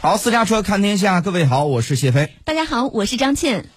好，私家车看天下，各位好，我是谢飞。大家好，我是张倩。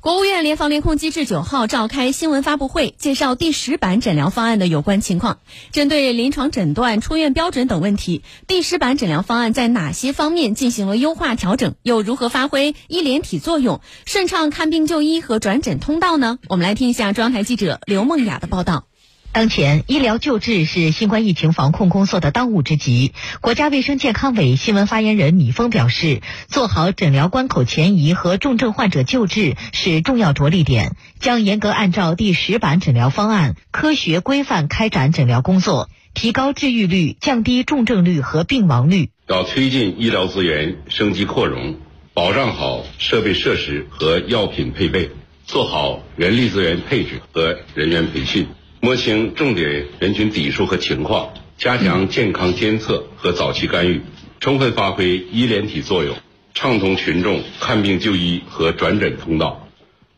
国务院联防联控机制九号召开新闻发布会，介绍第十版诊疗方案的有关情况。针对临床诊断、出院标准等问题，第十版诊疗方案在哪些方面进行了优化调整？又如何发挥医联体作用，顺畅看病就医和转诊通道呢？我们来听一下中央台记者刘梦雅的报道。当前，医疗救治是新冠疫情防控工作的当务之急。国家卫生健康委新闻发言人米峰表示，做好诊疗关口前移和重症患者救治是重要着力点，将严格按照第十版诊疗方案，科学规范开展诊疗工作，提高治愈率，降低重症率和病亡率。要推进医疗资源升级扩容，保障好设备设施和药品配备，做好人力资源配置和人员培训。摸清重点人群底数和情况，加强健康监测和早期干预，充分发挥医联体作用，畅通群众看病就医和转诊通道，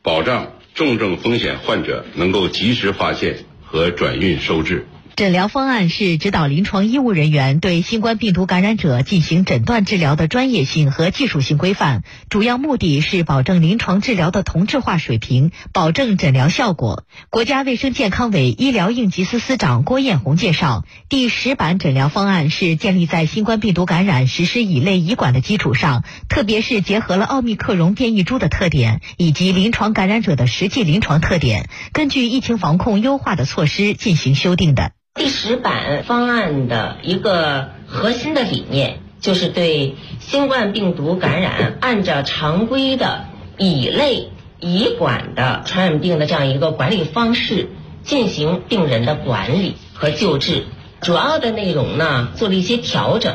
保障重症风险患者能够及时发现和转运收治。诊疗方案是指导临床医务人员对新冠病毒感染者进行诊断治疗的专业性和技术性规范，主要目的是保证临床治疗的同质化水平，保证诊疗效果。国家卫生健康委医疗应急司司长郭艳红介绍，第十版诊疗方案是建立在新冠病毒感染实施乙类乙管的基础上，特别是结合了奥密克戎变异株的特点以及临床感染者的实际临床特点，根据疫情防控优化的措施进行修订的。第十版方案的一个核心的理念，就是对新冠病毒感染按照常规的乙类乙管的传染病的这样一个管理方式进行病人的管理和救治。主要的内容呢，做了一些调整。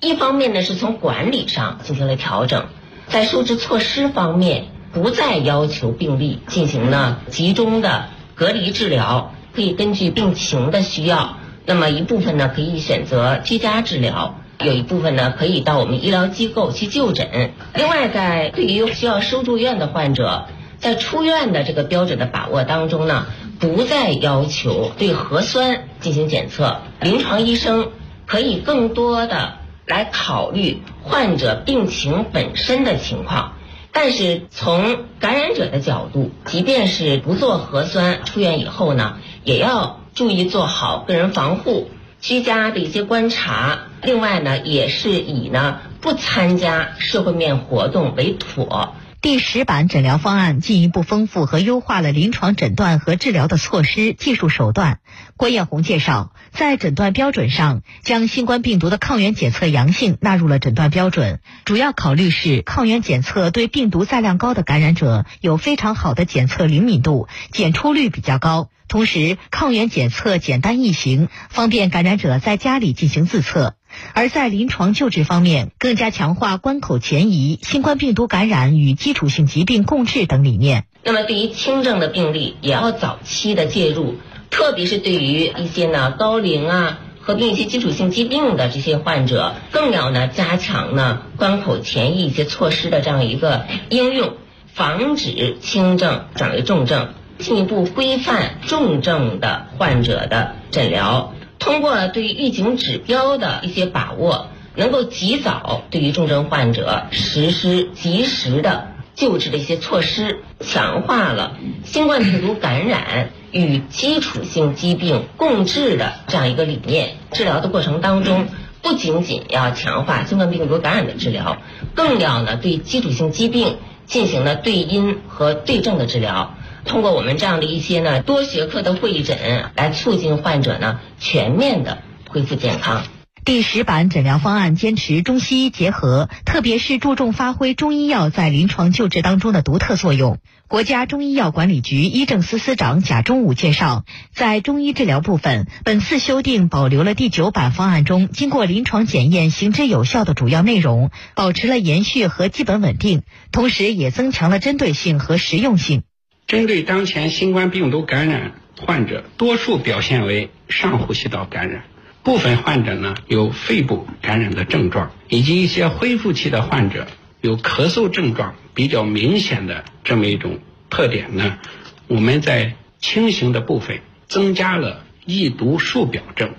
一方面呢，是从管理上进行了调整，在收治措施方面，不再要求病例进行了集中的隔离治疗。可以根据病情的需要，那么一部分呢可以选择居家治疗，有一部分呢可以到我们医疗机构去就诊。另外，在对于需要收住院的患者，在出院的这个标准的把握当中呢，不再要求对核酸进行检测，临床医生可以更多的来考虑患者病情本身的情况。但是从感染者的角度，即便是不做核酸出院以后呢？也要注意做好个人防护、居家的一些观察。另外呢，也是以呢不参加社会面活动为妥。第十版诊疗方案进一步丰富和优化了临床诊断和治疗的措施、技术手段。郭艳红介绍，在诊断标准上，将新冠病毒的抗原检测阳性纳入了诊断标准，主要考虑是抗原检测对病毒载量高的感染者有非常好的检测灵敏度，检出率比较高。同时，抗原检测简单易行，方便感染者在家里进行自测。而在临床救治方面，更加强化关口前移、新冠病毒感染与基础性疾病共治等理念。那么，对于轻症的病例，也要早期的介入，特别是对于一些呢高龄啊、合并一些基础性疾病的这些患者，更要呢加强呢关口前移一些措施的这样一个应用，防止轻症转为重症，进一步规范重症的患者的诊疗。通过对预警指标的一些把握，能够及早对于重症患者实施及时的救治的一些措施，强化了新冠病毒感染与基础性疾病共治的这样一个理念。治疗的过程当中，不仅仅要强化新冠病毒感染的治疗，更要呢对基础性疾病进行了对因和对症的治疗。通过我们这样的一些呢多学科的会诊，来促进患者呢全面的恢复健康。第十版诊疗方案坚持中西医结合，特别是注重发挥中医药在临床救治当中的独特作用。国家中医药管理局医政司司长贾忠武介绍，在中医治疗部分，本次修订保留了第九版方案中经过临床检验行之有效的主要内容，保持了延续和基本稳定，同时也增强了针对性和实用性。针对当前新冠病毒感染患者，多数表现为上呼吸道感染，部分患者呢有肺部感染的症状，以及一些恢复期的患者有咳嗽症状比较明显的这么一种特点呢。我们在轻型的部分增加了易毒数表症，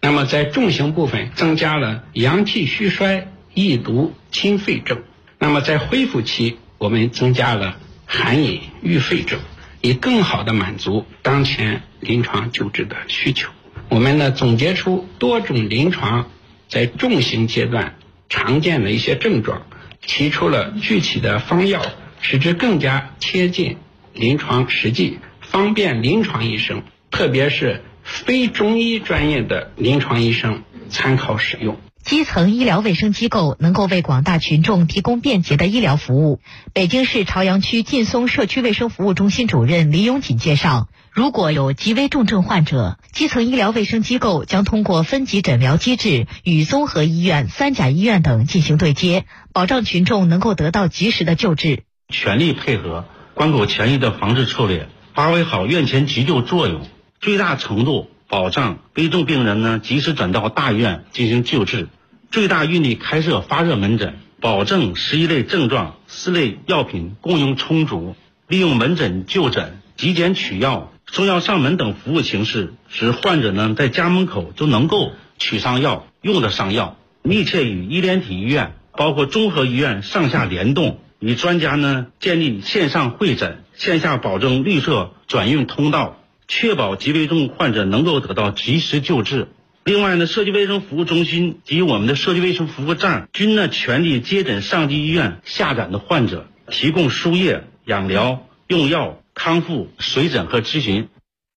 那么在重型部分增加了阳气虚衰、易毒清肺症。那么在恢复期，我们增加了含饮预肺症，以更好的满足当前临床救治的需求。我们呢总结出多种临床在重型阶段常见的一些症状，提出了具体的方药，使之更加贴近临床实际，方便临床医生，特别是非中医专业的临床医生参考使用。基层医疗卫生机构能够为广大群众提供便捷的医疗服务。北京市朝阳区劲松社区卫生服务中心主任李永锦介绍，如果有极危重症患者，基层医疗卫生机构将通过分级诊疗机制与综合医院、三甲医院等进行对接，保障群众能够得到及时的救治。全力配合关口前移的防治策略，发挥好院前急救作用，最大程度。保障危重病人呢及时转到大医院进行救治，最大运力开设发热门诊，保证十一类症状、四类药品供应充足，利用门诊就诊、体检取药、送药上门等服务形式，使患者呢在家门口就能够取上药、用得上药。密切与医联体医院，包括综合医院上下联动，与专家呢建立线上会诊、线下保证绿色转运通道。确保极危重患者能够得到及时救治。另外呢，社区卫生服务中心及我们的社区卫生服务站均呢全力接诊上级医院下诊的患者，提供输液、养疗、用药、康复、随诊和咨询。